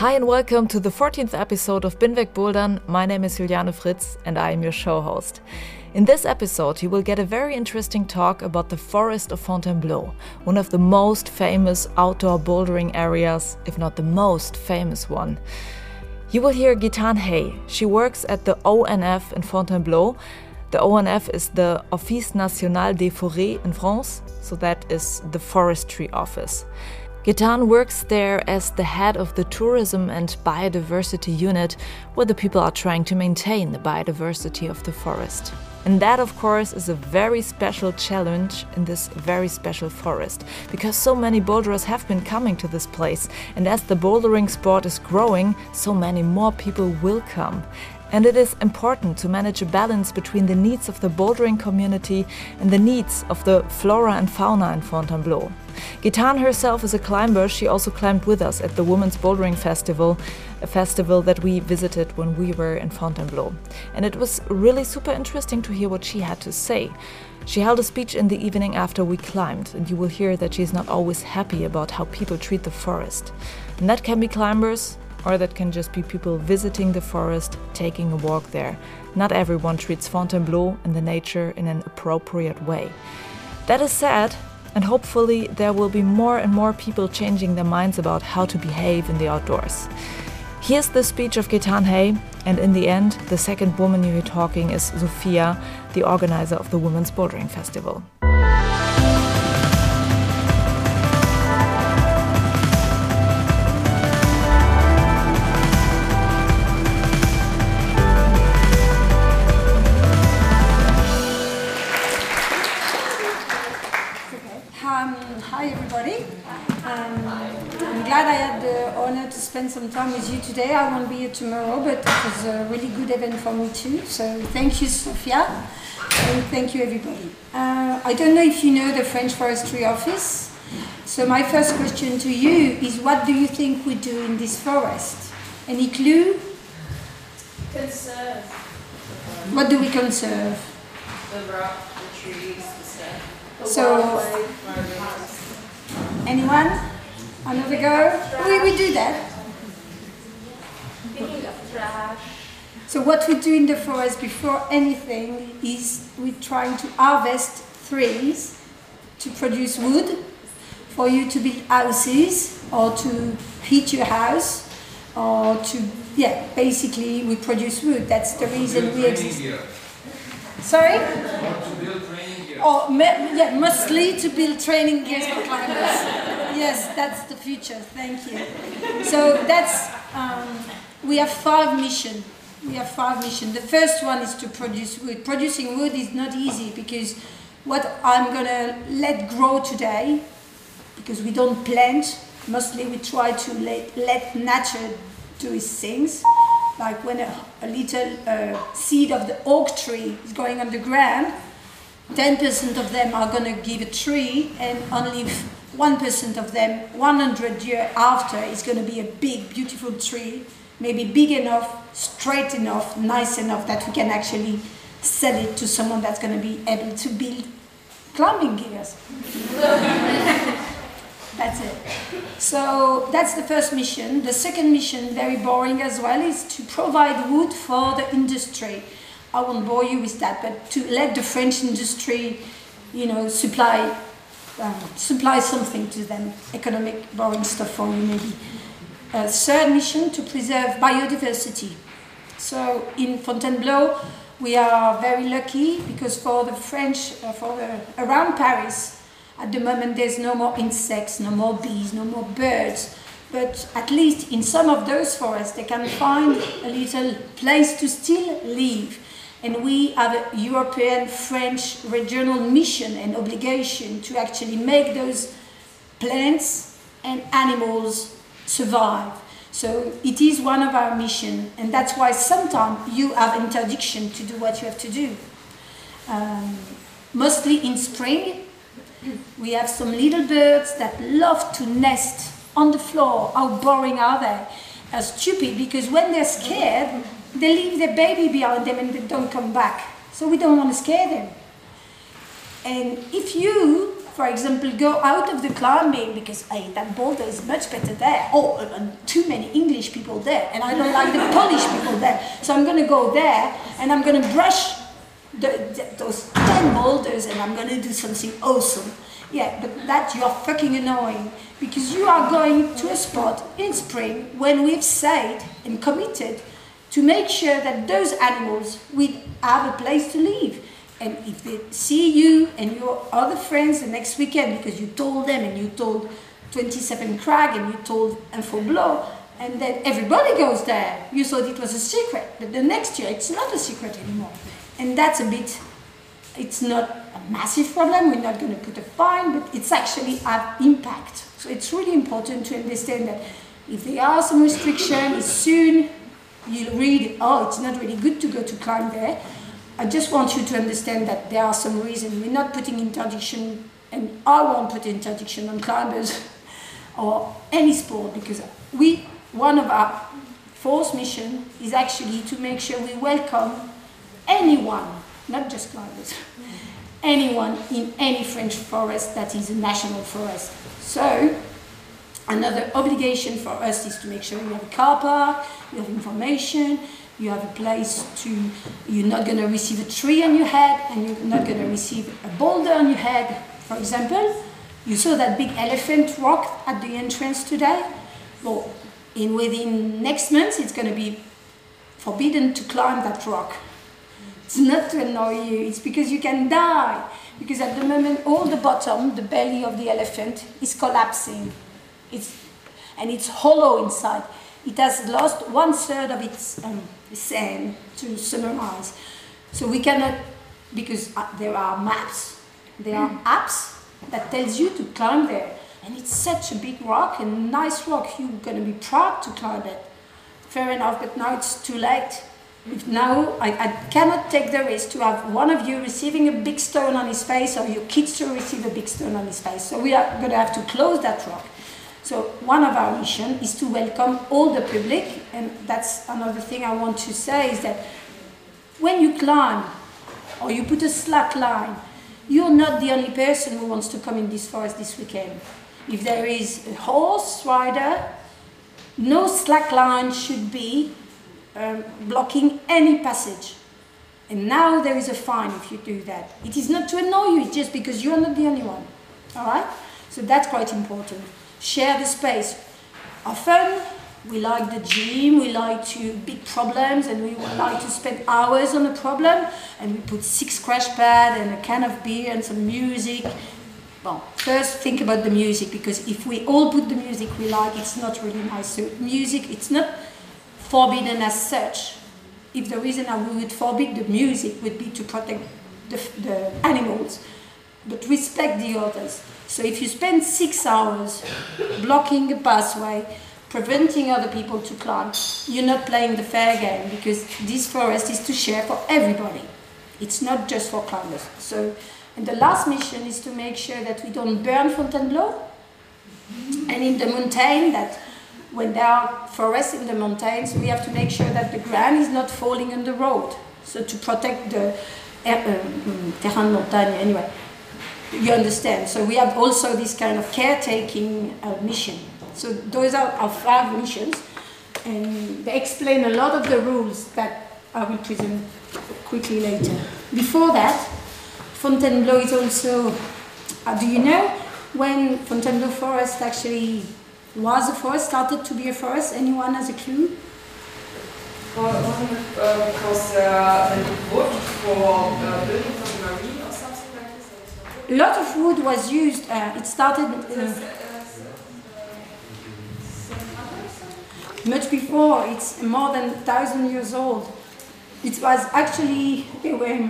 Hi and welcome to the 14th episode of Binweg Bouldern. My name is Juliane Fritz and I am your show host. In this episode, you will get a very interesting talk about the forest of Fontainebleau, one of the most famous outdoor bouldering areas, if not the most famous one. You will hear Gaetane Hay. She works at the ONF in Fontainebleau. The ONF is the Office National des Forêts in France, so that is the forestry office. Gaetane works there as the head of the tourism and biodiversity unit, where the people are trying to maintain the biodiversity of the forest. And that, of course, is a very special challenge in this very special forest, because so many boulderers have been coming to this place, and as the bouldering sport is growing, so many more people will come. And it is important to manage a balance between the needs of the bouldering community and the needs of the flora and fauna in Fontainebleau. Gaetane herself is a climber. She also climbed with us at the Women's Bouldering Festival, a festival that we visited when we were in Fontainebleau. And it was really super interesting to hear what she had to say. She held a speech in the evening after we climbed, and you will hear that she's not always happy about how people treat the forest. And that can be climbers, or that can just be people visiting the forest, taking a walk there. Not everyone treats Fontainebleau and the nature in an appropriate way. That is sad, and hopefully there will be more and more people changing their minds about how to behave in the outdoors. Here's the speech of Gaetane Hay, and in the end, the second woman you hear talking is Sophia, the organizer of the Women's Bouldering Festival. Spend some time with you today. I won't be here tomorrow, but it was a really good event for me too. So thank you, Sophia, and thank you, everybody. Uh, I don't know if you know the French Forestry Office. So my first question to you is, what do you think we do in this forest? Any clue? Conserve. What do we conserve? The rock, the trees, the stuff. The so, anyone? Another go? We, we do that. So what we do in the forest before anything is we're trying to harvest trees to produce wood for you to build houses or to heat your house or to yeah basically we produce wood. That's the reason we exist. here. sorry? Or yeah mostly to build training gears for climbers. Yes that's the future. Thank you. So that's um, we have five missions. We have five missions. The first one is to produce wood. Producing wood is not easy because what I'm gonna let grow today, because we don't plant, mostly we try to let, let nature do its things. Like when a, a little uh, seed of the oak tree is going on the ground, 10% of them are gonna give a tree and only 1% of them 100 years after is gonna be a big beautiful tree maybe big enough, straight enough, nice enough that we can actually sell it to someone that's going to be able to build climbing gears. that's it. So that's the first mission. The second mission, very boring as well, is to provide wood for the industry. I won't bore you with that, but to let the French industry, you know, supply um, supply something to them, economic boring stuff for you maybe a third mission to preserve biodiversity. So in Fontainebleau, we are very lucky because for the French, uh, for the, around Paris, at the moment there's no more insects, no more bees, no more birds. But at least in some of those forests, they can find a little place to still live. And we have a European French regional mission and obligation to actually make those plants and animals survive. So it is one of our mission, and that's why sometimes you have interdiction to do what you have to do. Um, mostly in spring, we have some little birds that love to nest on the floor. How boring are they? Are stupid because when they're scared, they leave their baby behind them and they don't come back. So we don't want to scare them. And if you, for example, go out of the climbing because hey, that boulder is much better there, oh, and too many English people there, and I don't like the Polish people there, so I'm going to go there and I'm going to brush the, the, those 10 boulders and I'm going to do something awesome. Yeah, but that you're fucking annoying because you are going to a spot in spring when we've said and committed to make sure that those animals will have a place to live. And if they see you and your other friends the next weekend because you told them and you told 27 Crag and you told Info Blow, and then everybody goes there, you thought it was a secret, but the next year it's not a secret anymore. And that's a bit, it's not a massive problem, we're not going to put a fine, but it's actually have impact. So it's really important to understand that if there are some restrictions, soon you'll read, oh, it's not really good to go to climb there. I just want you to understand that there are some reasons. We're not putting interdiction, and I won't put interdiction on climbers or any sport because we, one of our fourth mission is actually to make sure we welcome anyone, not just climbers, anyone in any French forest that is a national forest. So, another obligation for us is to make sure we have a car park, we have information, you have a place to, you're not going to receive a tree on your head, and you're not going to receive a boulder on your head. For example, you saw that big elephant rock at the entrance today? Well, in within next month, it's going to be forbidden to climb that rock. It's not to annoy you, it's because you can die. Because at the moment, all the bottom, the belly of the elephant, is collapsing. It's, and it's hollow inside. It has lost one third of its um, sand to summarize. So we cannot, because uh, there are maps, there are apps that tells you to climb there. And it's such a big rock and nice rock, you're going to be proud to climb it. Fair enough, but now it's too late. If now I, I cannot take the risk to have one of you receiving a big stone on his face or your kids to receive a big stone on his face. So we are going to have to close that rock. So one of our mission is to welcome all the public, and that's another thing I want to say is that when you climb or you put a slack line, you're not the only person who wants to come in this forest this weekend. If there is a horse rider, no slack line should be um, blocking any passage. And now there is a fine if you do that. It is not to annoy you, it's just because you're not the only one. All right? So that's quite important. Share the space. Often we like the gym, we like to big problems, and we like to spend hours on a problem, and we put six crash pads and a can of beer and some music. Well, first think about the music because if we all put the music we like, it's not really nice. So music, it's not forbidden as such. If the reason I would forbid the music would be to protect the, the animals, but respect the others. So if you spend six hours blocking a pathway, preventing other people to climb, you're not playing the fair game because this forest is to share for everybody. It's not just for climbers. So, and the last mission is to make sure that we don't burn Fontainebleau. And in the mountain, that when there are forests in the mountains, we have to make sure that the ground is not falling on the road. So to protect the uh, um, terrain montagne anyway. You understand? So we have also this kind of caretaking uh, mission. So those are our five missions, and they explain a lot of the rules that I will present quickly later. Before that, Fontainebleau is also, uh, do you know when Fontainebleau Forest actually was a forest, started to be a forest? Anyone has a clue? Well, because uh, they wood for building for the marine or something like this? A lot of wood was used. Uh, it started uh, much before. It's more than thousand years old. it was actually, were,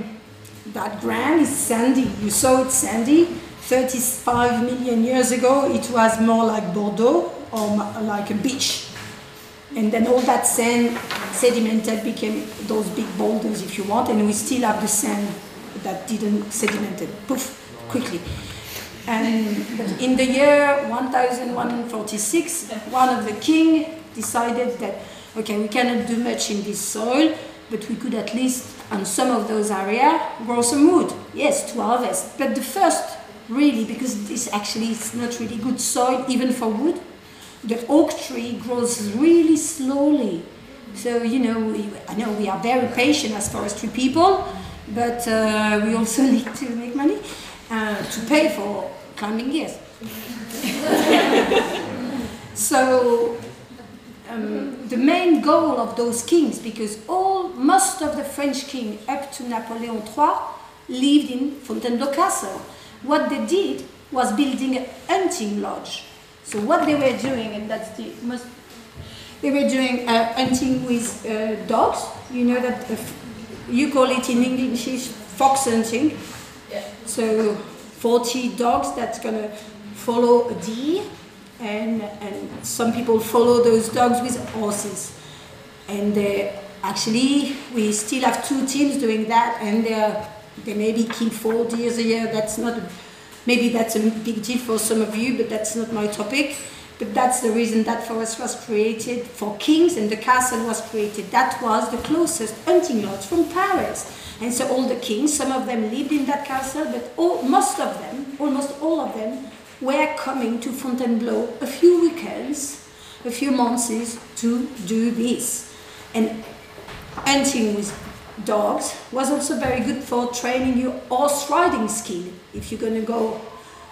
that ground is sandy. You saw it sandy. 35 million years ago, it was more like Bordeaux or like a beach. And then all that sand sedimented became those big boulders, if you want, and we still have the sand that didn't sedimented, poof, quickly. And in the year 1146, one of the king decided that, okay, we cannot do much in this soil, but we could at least, on some of those areas, grow some wood. Yes, to harvest. But the first, really, because this actually is not really good soil, even for wood, the oak tree grows really slowly. So, you know, we, I know we are very patient as forestry people, but uh, we also need to make money uh, to pay for climbing gears. so, um, the main goal of those kings, because all most of the French king up to Napoleon III lived in Fontainebleau Castle. What they did was building a hunting lodge. So what they were doing, and that's the most, they were doing uh, hunting with uh, dogs. You know that uh, you call it in English fox hunting. So 40 dogs that's gonna follow a deer and, and some people follow those dogs with horses. And uh, actually, we still have two teams doing that, and uh, they maybe kill four deers a year. That's not, maybe that's a big deal for some of you, but that's not my topic. But that's the reason that forest was created for kings, and the castle was created. That was the closest hunting lodge from Paris. And so all the kings, some of them lived in that castle, but all, most of them, almost all of them, were coming to Fontainebleau a few weekends, a few months to do this. And hunting with dogs was also very good for training your horse riding skill if you're going to go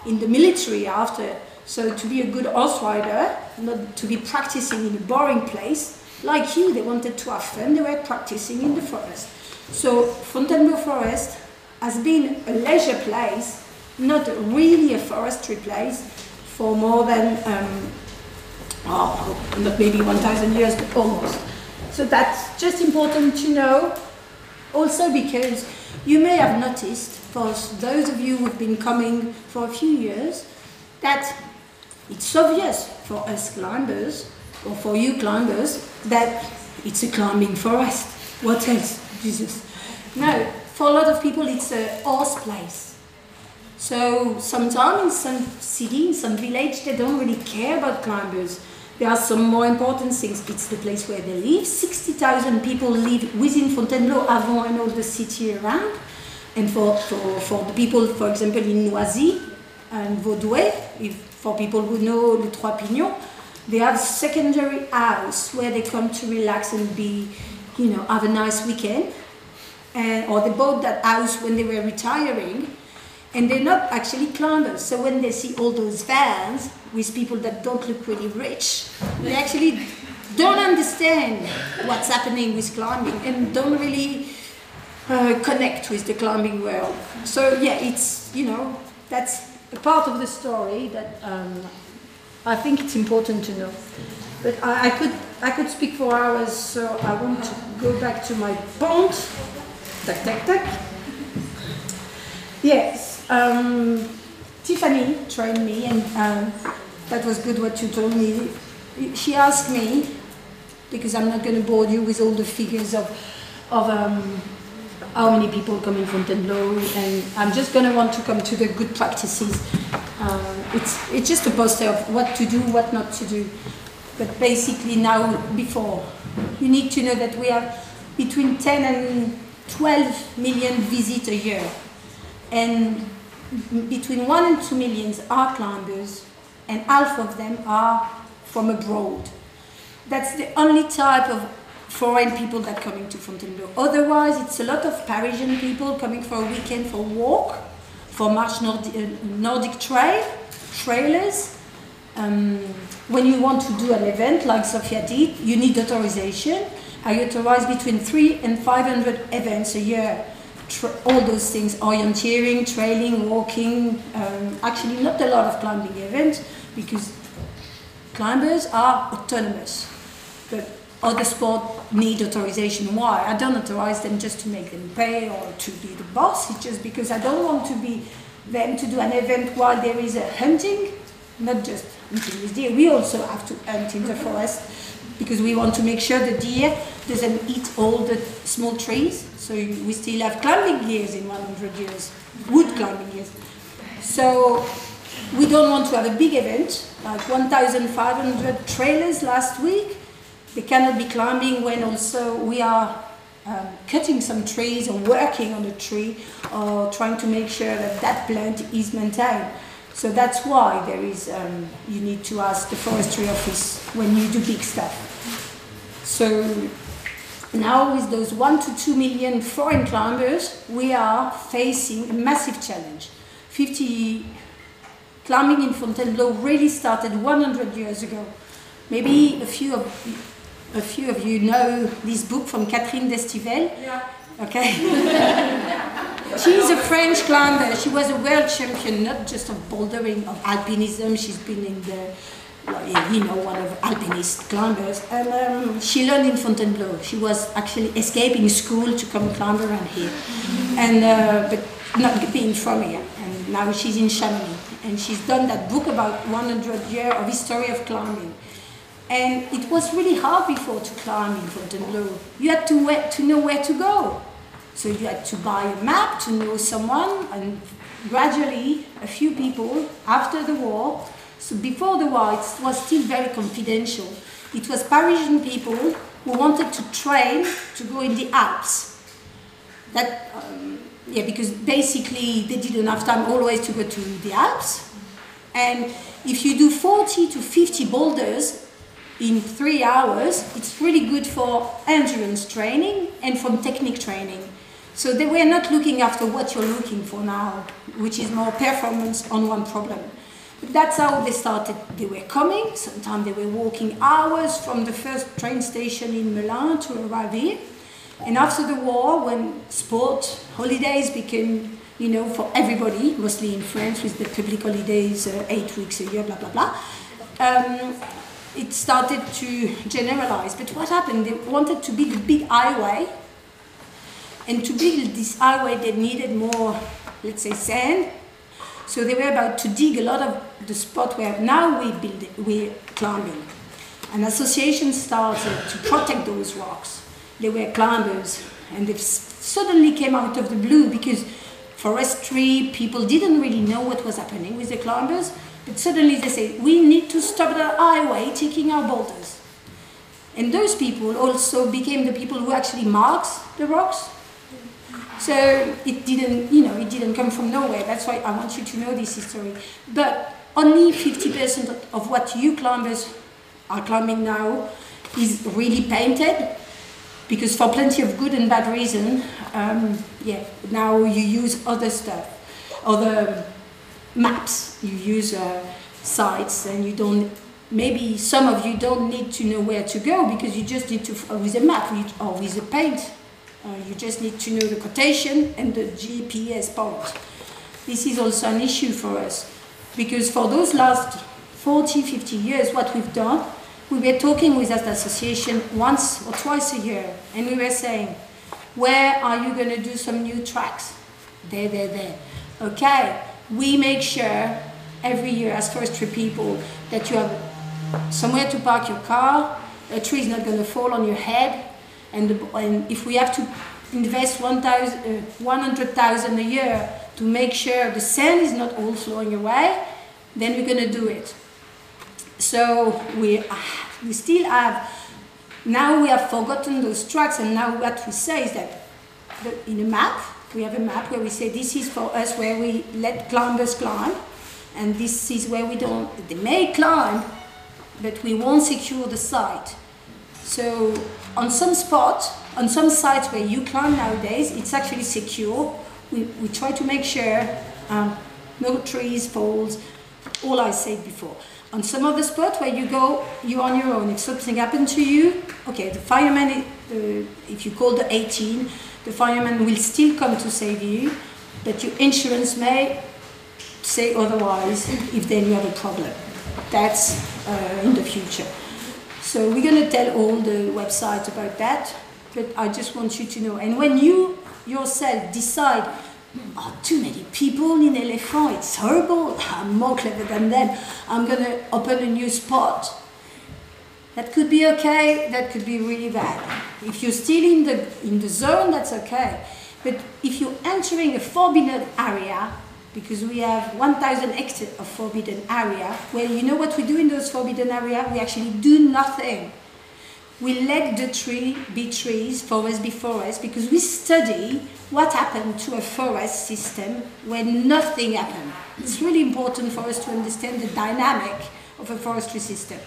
in the military after. So to be a good horse rider, not to be practicing in a boring place, like you, they wanted to have fun, they were practicing in the forest. So Fontainebleau Forest has been a leisure place not really a forestry place for more than, um, oh, not maybe 1,000 years, but almost. So that's just important to know. Also because you may have noticed, for those of you who've been coming for a few years, that it's obvious for us climbers, or for you climbers, that it's a climbing forest. What else? Jesus. No, for a lot of people it's a horse place so sometimes in some city, in some village, they don't really care about climbers. There are some more important things. It's the place where they live. 60,000 people live within Fontainebleau, Avon and all the city around. And for, for, for the people, for example, in Noisy and Vaudoué, if, for people who know Le Trois Pignons, they have secondary house where they come to relax and be, you know, have a nice weekend. And, or they bought that house when they were retiring and they're not actually climbers. So when they see all those vans with people that don't look really rich, they actually don't understand what's happening with climbing and don't really uh, connect with the climbing world. So yeah, it's you know that's a part of the story that um, I think it's important to know. But I, I, could I could speak for hours, so I want to go back to my point. Tac tac tac. Yes. Um, Tiffany trained me, and um, that was good what you told me. She asked me, because I'm not going to bore you with all the figures of, of um, how many people come in Fontainebleau, and I'm just going to want to come to the good practices. Um, it's, it's just a poster of what to do, what not to do. But basically now, before, you need to know that we have between 10 and 12 million visits a year. And between one and two millions are climbers, and half of them are from abroad. That's the only type of foreign people that come into Fontainebleau. Otherwise, it's a lot of Parisian people coming for a weekend for a walk, for March Nordic, uh, Nordic Trail, trailers. Um, when you want to do an event like Sophia did, you need authorization. I authorize between three and 500 events a year all those things, orienteering, trailing, walking, um, actually not a lot of climbing events because climbers are autonomous. But other sport need authorization. Why? I don't authorize them just to make them pay or to be the boss. It's just because I don't want to be them to do an event while there is a hunting, not just hunting with deer. We also have to hunt in the forest because we want to make sure the deer doesn't eat all the small trees. So we still have climbing years in 100 years, wood climbing years. So we don't want to have a big event, like 1,500 trailers last week. They cannot be climbing when also we are um, cutting some trees or working on a tree or trying to make sure that that plant is maintained. So that's why there is, um, you need to ask the forestry office when you do big stuff. So now with those one to two million foreign climbers, we are facing a massive challenge. 50 climbing in Fontainebleau really started 100 years ago. Maybe a few of a few of you know this book from Catherine Destivelle. Yeah. Okay. She's a French climber. She was a world champion, not just of bouldering, of alpinism. She's been in the, you know, one of alpinist climbers. And um, she learned in Fontainebleau. She was actually escaping school to come climb around here, and uh, but not being from here. And now she's in Chamonix, and she's done that book about 100 years of history of climbing. And it was really hard before to climb in Fontainebleau. You had to, to know where to go. So you had to buy a map to know someone, and gradually, a few people after the war, so before the war, it was still very confidential. It was Parisian people who wanted to train to go in the Alps. That, um, yeah, because basically they didn't have time always to go to the Alps. And if you do 40 to 50 boulders in three hours, it's really good for endurance training and from technique training. So they were not looking after what you're looking for now, which is more performance on one problem. But that's how they started. They were coming, sometimes they were walking hours from the first train station in Milan to arrive here. And after the war, when sport holidays became, you know, for everybody, mostly in France with the public holidays, uh, eight weeks a year, blah, blah, blah, um, it started to generalize. But what happened? They wanted to build a big highway and to build this highway, they needed more, let's say, sand. So they were about to dig a lot of the spot where now we build, we're climbing. An association started to protect those rocks. They were climbers, and they suddenly came out of the blue because forestry people didn't really know what was happening with the climbers. But suddenly they say, we need to stop the highway taking our boulders. And those people also became the people who actually marked the rocks so it didn't, you know, it didn't come from nowhere. That's why I want you to know this history. But only 50% of what you climbers are climbing now is really painted because for plenty of good and bad reason, um, yeah, now you use other stuff, other maps. You use uh, sites and you don't, maybe some of you don't need to know where to go because you just need to, with a map or with a paint Uh, you just need to know the quotation and the GPS point. This is also an issue for us because for those last 40, 50 years, what we've done, we were talking with that association once or twice a year and we were saying, where are you going to do some new tracks? There, there, there. Okay, we make sure every year as forestry people that you have somewhere to park your car, a tree is not going to fall on your head, and, and if we have to invest 100,000 uh, a year to make sure the sand is not all flowing away, then we're going to do it. So we, we still have, now we have forgotten those tracks and now what we say is that the, in a map, we have a map where we say this is for us where we let climbers climb and this is where we don't, they may climb, but we won't secure the site. So on some spots, on some sites where you climb nowadays, it's actually secure. We, we try to make sure um, no trees, falls, all I said before. On some of the spots where you go, you're on your own. If something happened to you, okay, the fireman, uh, if you call the 18, the fireman will still come to save you, but your insurance may say otherwise if then you have a problem. That's uh, in the future. So we're going to tell all the websites about that, but I just want you to know. And when you yourself decide, oh, too many people in Elephant, it's horrible, I'm more clever than them, I'm going to open a new spot. That could be okay, that could be really bad. If you're still in the, in the zone, that's okay. But if you're entering a forbidden area, because we have 1,000 hectares of forbidden area, well, you know what we do in those forbidden area? We actually do nothing. We let the tree be trees, forest be forest, because we study what happened to a forest system when nothing happened. It's really important for us to understand the dynamic of a forestry system.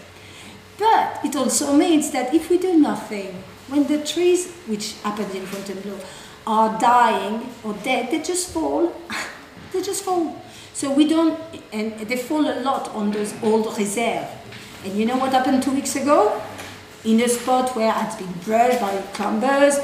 But it also means that if we do nothing, when the trees, which happens in Fontainebleau, are dying or dead, they just fall. they just fall. So we don't, and they fall a lot on those old reserves. And you know what happened two weeks ago? In a spot where it's been brushed by climbers,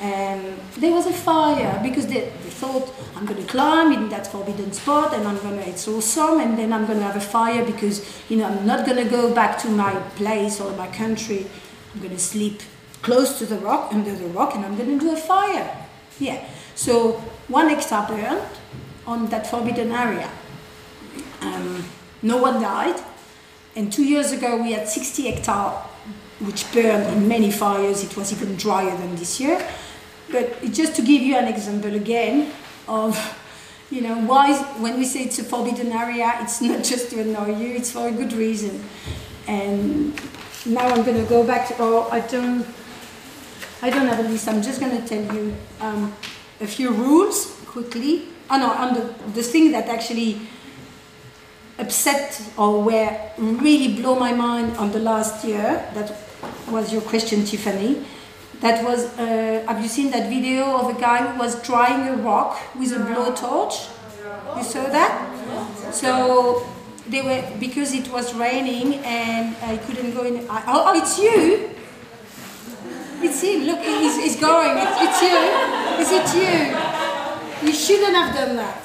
and um, there was a fire because they, they thought I'm going to climb in that forbidden spot and I'm going to it's awesome and then I'm going to have a fire because you know I'm not going to go back to my place or my country I'm going to sleep close to the rock under the rock and I'm going to do a fire yeah so one hectare burned on that forbidden area. Um, no one died. And two years ago we had 60 hectares which burned in many fires. It was even drier than this year. But just to give you an example again of, you know, why when we say it's a forbidden area, it's not just to annoy you, it's for a good reason. And now I'm going to go back to, oh, I don't, I don't have a list, I'm just going to tell you um, a few rules quickly. Oh no, on the, the thing that actually upset or were really blow my mind on the last year, that was your question, Tiffany that was, uh, have you seen that video of a guy who was drying a rock with a blowtorch? You saw that? So they were, because it was raining and I couldn't go in. I, oh, oh, it's you! It's him, look, he's, he's going. It's, it's you. Is it you? You shouldn't have done that.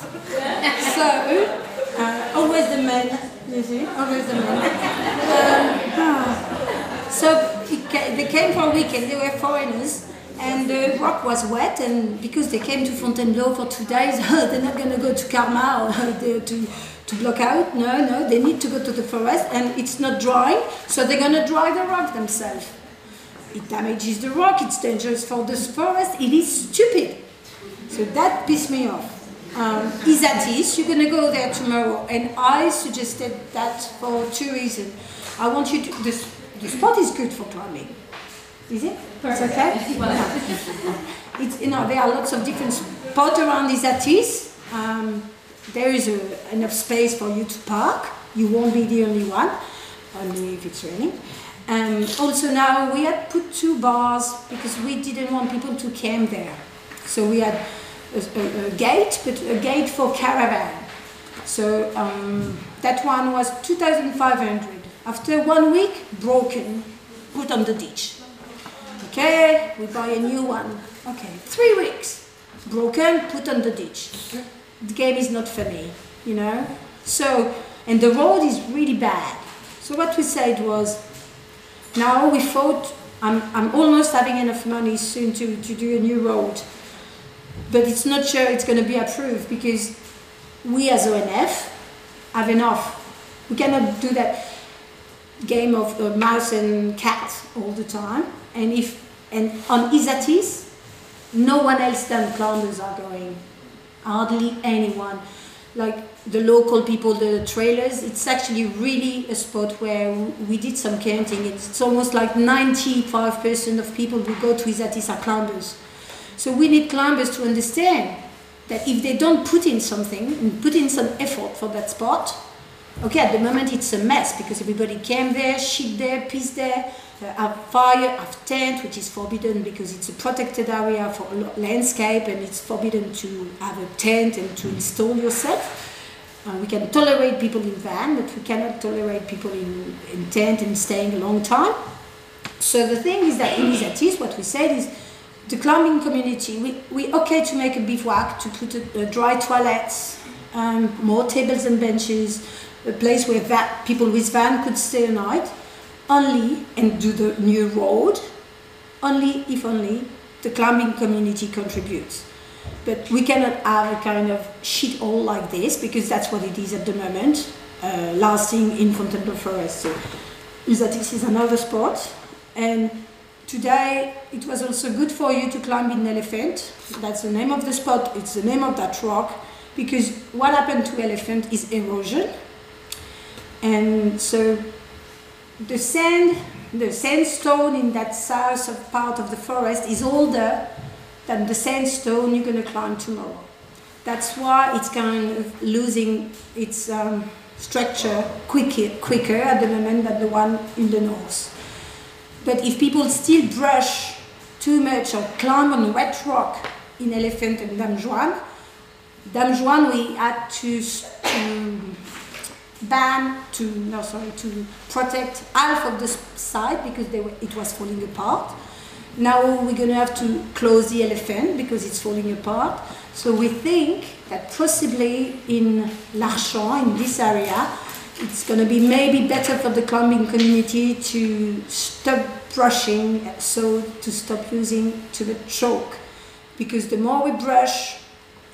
So, uh, always the men, you see, always the men. Um, ah. So they came for a weekend, they were foreigners, and the rock was wet, and because they came to Fontainebleau for two days, they're not going to go to or to, to block out. No, no, they need to go to the forest, and it's not drying, so they're going to dry the rock themselves. It damages the rock, it's dangerous for the forest, it is stupid. So that pissed me off. Um, Isatis, you're going to go there tomorrow, and I suggested that for two reasons. I want you to, this, the spot is good for climbing. Is it? It's okay? it's, you know, there are lots of different spots around Isatis. Um, there is a, enough space for you to park. You won't be the only one, only if it's raining. Um, also now we had put two bars because we didn't want people to camp there. So we had a, a, gate, but a gate for caravan. So um, that one was 2,500. After one week, broken, put on the ditch. Okay, we buy a new one. Okay, three weeks, broken, put on the ditch. The game is not for me, you know? So, and the road is really bad. So what we said was, now we thought, I'm, I'm almost having enough money soon to, to do a new road. But it's not sure it's going to be approved because we as ONF have enough. We cannot do that game of uh, mouse and cat all the time. And if and on Isatis, no one else than climbers are going. Hardly anyone. Like the local people, the trailers, it's actually really a spot where we did some counting. It's almost like 95% of people who go to Isatis are climbers. So we need climbers to understand that if they don't put in something and put in some effort for that spot, Okay, at the moment it's a mess because everybody came there, shit there, piss there, uh, have fire, have tent, which is forbidden because it's a protected area for landscape and it's forbidden to have a tent and to install yourself. Uh, we can tolerate people in van, but we cannot tolerate people in, in tent and staying a long time. So the thing is that in Isatis, what we said is the climbing community, we, we okay to make a bivouac, to put a, a dry toilets, um, more tables and benches, a place where people with van could stay a night. only and do the new road only if only the climbing community contributes. But we cannot have a kind of shit hole like this because that's what it is at the moment, uh, lasting in Fontainebleau Forest. So is that this is another spot. And today it was also good for you to climb in elephant. That's the name of the spot, it's the name of that rock. Because what happened to elephant is erosion. And so the sand, the sandstone in that south of part of the forest is older than the sandstone you're going to climb tomorrow. That's why it's kind of losing its um, structure quicker, quicker at the moment than the one in the north. But if people still brush too much or climb on wet rock in Elephant and Dame Jouanne, Dame Jouanne we had to, ban to no sorry to protect half of the site because were, it was falling apart. Now we're going to have to close the elephant because it's falling apart. So we think that possibly in Larchant, in this area, it's going to be maybe better for the climbing community to stop brushing, so to stop using to the chalk. Because the more we brush,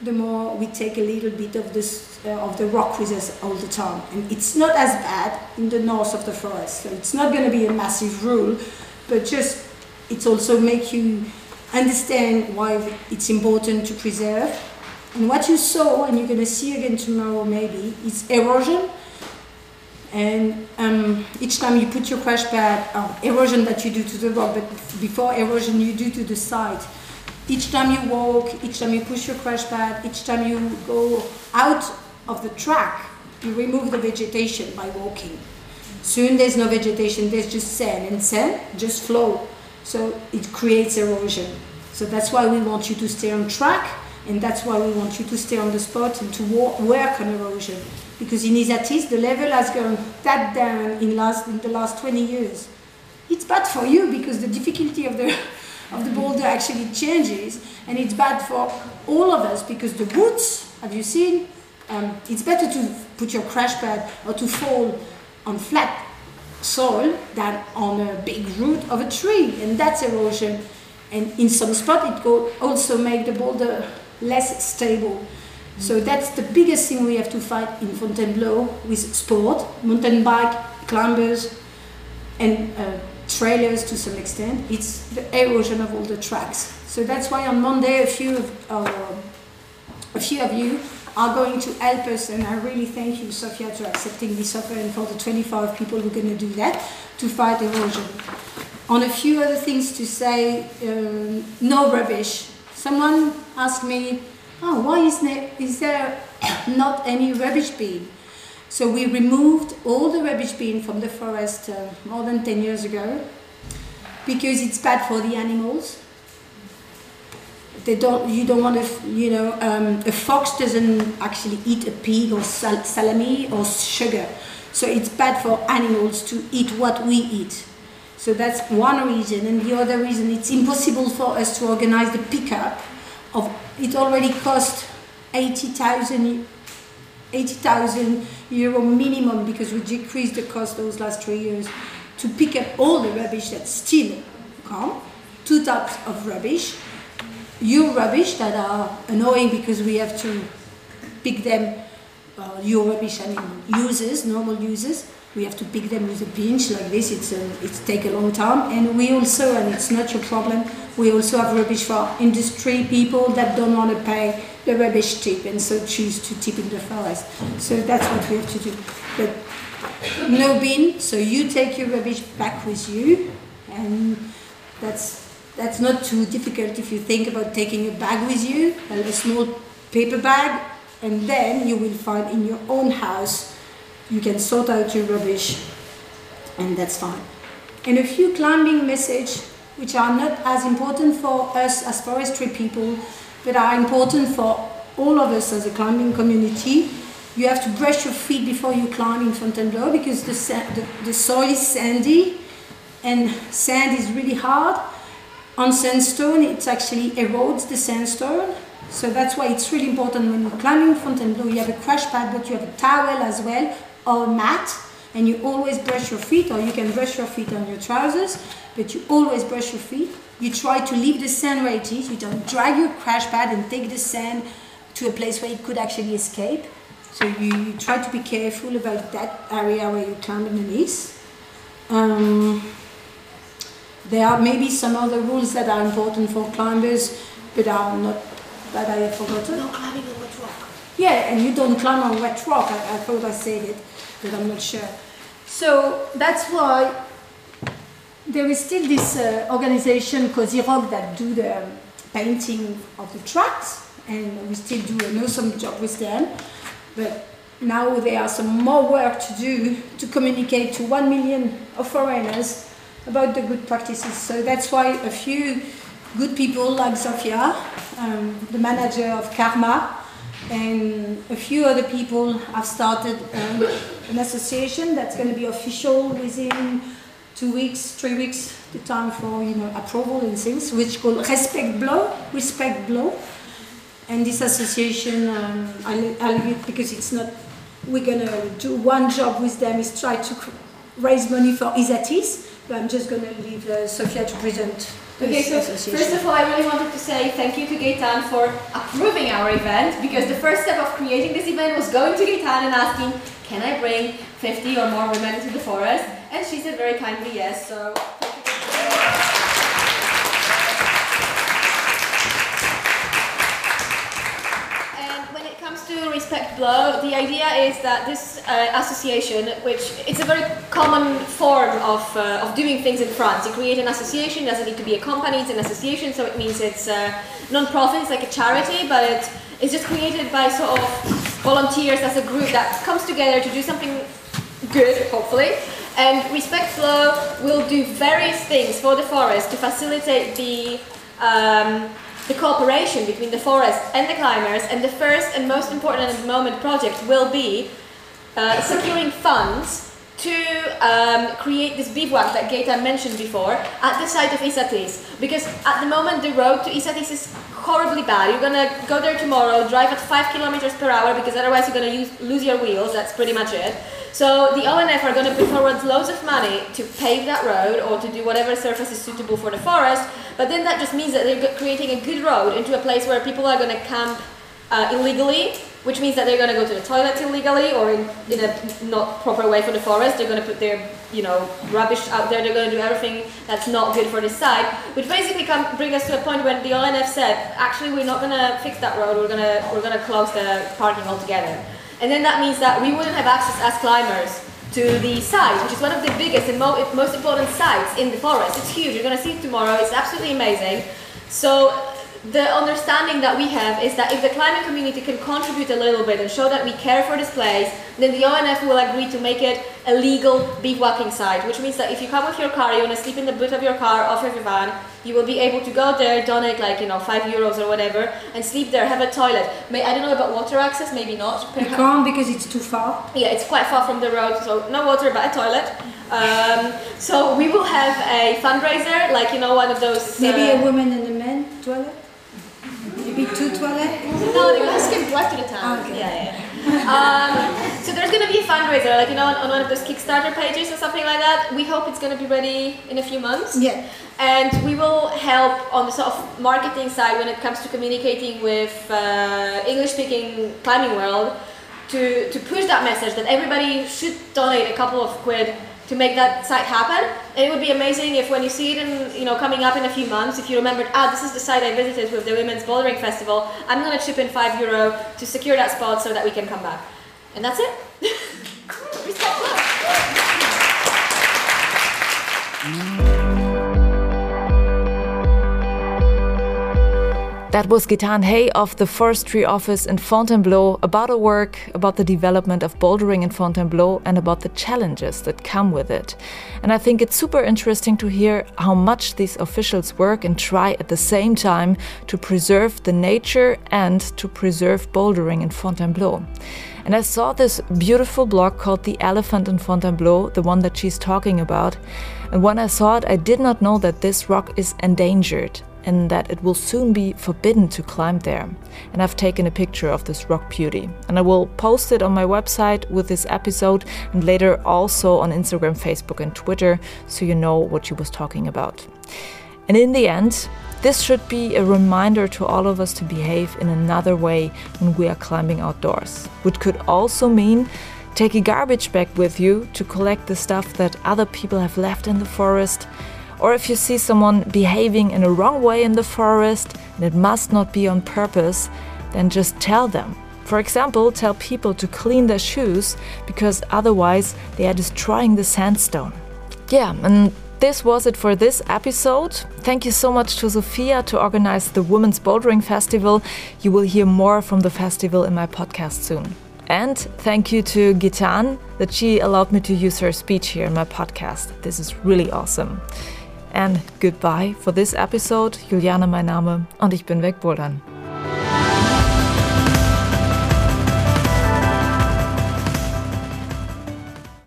the more we take a little bit of this uh, of the rock with us all the time. And it's not as bad in the north of the forest. So it's not going to be a massive rule, but just it's also make you understand why it's important to preserve. And what you saw, and you're going to see again tomorrow maybe, is erosion. And um, each time you put your crash pad, oh, erosion that you do to the rock, but before erosion you do to the site each time you walk, each time you push your crash pad, each time you go out of the track, you remove the vegetation by walking. Soon there's no vegetation, there's just sand, and sand just flow. So it creates erosion. So that's why we want you to stay on track, and that's why we want you to stay on the spot and to work on erosion. Because in Isatis, the level has gone that down in, last, in the last 20 years. It's bad for you because the difficulty of the of the boulder actually changes, and it's bad for all of us because the roots, have you seen? Um, it's better to put your crash pad or to fall on flat soil than on a big root of a tree, and that's erosion. And in some spot, it could also make the boulder less stable. So that's the biggest thing we have to fight in Fontainebleau with sport, mountain bike, climbers, and uh, trailers to some extent, it's the erosion of all the tracks. So that's why on Monday a few of, uh, a few of you are going to help us, and I really thank you, Sophia, for accepting this offer and for the 25 people who are going to do that to fight erosion. On a few other things to say, um, no rubbish. Someone asked me, oh, why is there, is there not any rubbish bin? So we removed all the rubbish bin from the forest uh, more than 10 years ago because it's bad for the animals. They don't, you don't want to, you know, um, a fox doesn't actually eat a pig or sal salami or sugar. So it's bad for animals to eat what we eat. So that's one reason. And the other reason, it's impossible for us to organize the pickup of, it already cost 80,000 80,000 euro minimum because we decreased the cost those last three years to pick up all the rubbish that still come. Two types of rubbish. Your rubbish that are annoying because we have to pick them, uh, your rubbish, I mean users, normal users, we have to pick them with a pinch like this. It's a, it's take a long time, and we also, and it's not your problem. We also have rubbish for industry people that don't want to pay the rubbish tip and so choose to tip in the forest. So that's what we have to do. But no bin, so you take your rubbish back with you, and that's that's not too difficult if you think about taking a bag with you, a small paper bag, and then you will find in your own house you can sort out your rubbish and that's fine. And a few climbing messages which are not as important for us as forestry people but are important for all of us as a climbing community. You have to brush your feet before you climb in Fontainebleau because the, the, the soil is sandy and sand is really hard. On sandstone, it actually erodes the sandstone. So that's why it's really important when you're climbing Fontainebleau, you have a crash pad, but you have a towel as well or mat and you always brush your feet, or you can brush your feet on your trousers, but you always brush your feet. You try to leave the sand where it is. You don't drag your crash pad and take the sand to a place where it could actually escape. So you, you try to be careful about that area where you climb underneath. Um, there are maybe some other rules that are important for climbers, but are not that I have forgotten. No climbing on wet rock. Yeah, and you don't climb on wet rock. I, I thought I said it, but I'm not sure. So that's why there is still this uh, organization COSIROC that do the painting of the tracks, and we still do an awesome job with them. But now there are some more work to do to communicate to one million of foreigners about the good practices. So that's why a few good people like Zofia, um, the manager of Karma, and a few other people have started um, an association that's going to be official within two weeks, three weeks, the time for you know approval and things, which called Respect Bleau, Respect Bleau. And this association, um, I, I leave it because it's not. We're gonna do one job with them is try to raise money for Isatis, but I'm just gonna leave uh, Sophia to present. Okay, so first of all, I really wanted to say thank you to Gaetane for approving our event because the first step of creating this event was going to Gaetane and asking, can I bring 50 or more women to the forest? And she said very kindly yes, so to Respect Bleau, the idea is that this uh, association, which it's a very common form of, uh, of doing things in France. You create an association, it doesn't need to be a company, it's an association, so it means it's uh, non-profit, it's like a charity, but it, it's just created by sort of volunteers as a group that comes together to do something good, hopefully. And Respect Bleau will do various things for the forest to facilitate the um, the cooperation between the forest and the climbers. And the first and most important at the moment project will be uh, securing funds to um, create this bivouac that Gaetane mentioned before at the site of Isatis. Because at the moment the road to Isatis is horribly bad. You're gonna go there tomorrow, drive at 5 kilometers per hour because otherwise you're gonna use, lose your wheels, that's pretty much it. So the ONF are gonna put forward loads of money to pave that road or to do whatever surface is suitable for the forest, but then that just means that they're creating a good road into a place where people are gonna camp uh, illegally, which means that they're going to go to the toilet illegally or in, in a not proper way for the forest. They're going to put their, you know, rubbish out there. They're going to do everything that's not good for the site, which basically come bring us to a point when the ONF said, actually, we're not going to fix that road. We're going to we're going to close the parking altogether. And then that means that we wouldn't have access as climbers to the site, which is one of the biggest and mo- most important sites in the forest. It's huge. You're going to see it tomorrow. It's absolutely amazing. So the understanding that we have is that if the climbing community can contribute a little bit and show that we care for this place, then the ONF will agree to make it a legal bivouacking site, which means that if you come with your car, you want to sleep in the boot of your car, off of your van, you will be able to go there, donate like, you know, five euros or whatever, and sleep there, have a toilet. May, I don't know about water access, maybe not. You can't because it's too far. yeah, it's quite far from the road, so no water but a toilet. Um, so we will have a fundraiser, like you know, one of those. Maybe uh, a woman and a man toilet. Maybe two toilets. No, they're gonna skip right to the town. Okay. Yeah, yeah. um, so there's gonna be a fundraiser, like you know, on, on one of those Kickstarter pages or something like that. We hope it's gonna be ready in a few months. Yeah. And we will help on the sort of marketing side when it comes to communicating with uh, English-speaking climbing world to, to push that message that everybody should donate a couple of quid to make that site happen. And it would be amazing if when you see it in, you know, coming up in a few months, if you remembered, ah, this is the site I visited with the Women's Bouldering Festival, I'm gonna chip in five euro to secure that spot so that we can come back. And that's it. That was Gaetane Hay of the Forestry Office in Fontainebleau about her work, about the development of bouldering in Fontainebleau, and about the challenges that come with it. And I think it's super interesting to hear how much these officials work and try at the same time to preserve the nature and to preserve bouldering in Fontainebleau. And I saw this beautiful blog called The Elephant in Fontainebleau, the one that she's talking about. And when I saw it, I did not know that this rock is endangered. And that it will soon be forbidden to climb there. And I've taken a picture of this rock beauty, and I will post it on my website with this episode and later also on Instagram, Facebook, and Twitter so you know what she was talking about. And in the end, this should be a reminder to all of us to behave in another way when we are climbing outdoors, which could also mean take a garbage bag with you to collect the stuff that other people have left in the forest. Or if you see someone behaving in a wrong way in the forest and it must not be on purpose, then just tell them. For example, tell people to clean their shoes because otherwise they are destroying the sandstone. Yeah, and this was it for this episode. Thank you so much to Sophia to organize the Women's Bouldering Festival. You will hear more from the festival in my podcast soon. And thank you to Gaetane that she allowed me to use her speech here in my podcast. This is really awesome. And goodbye for this episode. Juliane mein Name und ich bin wegbouldern.